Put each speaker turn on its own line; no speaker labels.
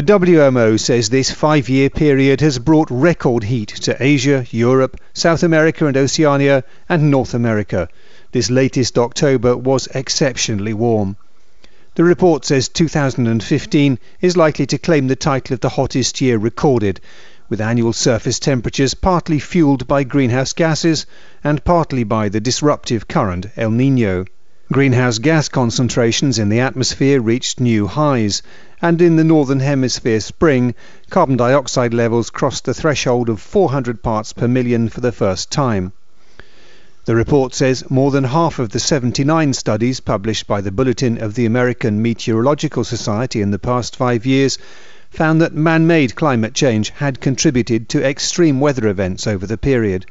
The WMO says this five year period has brought record heat to Asia, Europe, South America and Oceania, and North America. This latest October was exceptionally warm. The report says 2015 is likely to claim the title of the hottest year recorded, with annual surface temperatures partly fueled by greenhouse gases and partly by the disruptive current El Nino. Greenhouse gas concentrations in the atmosphere reached new highs, and in the Northern Hemisphere spring, carbon dioxide levels crossed the threshold of 400 parts per million for the first time. The report says more than half of the 79 studies published by the Bulletin of the American Meteorological Society in the past five years found that man made climate change had contributed to extreme weather events over the period.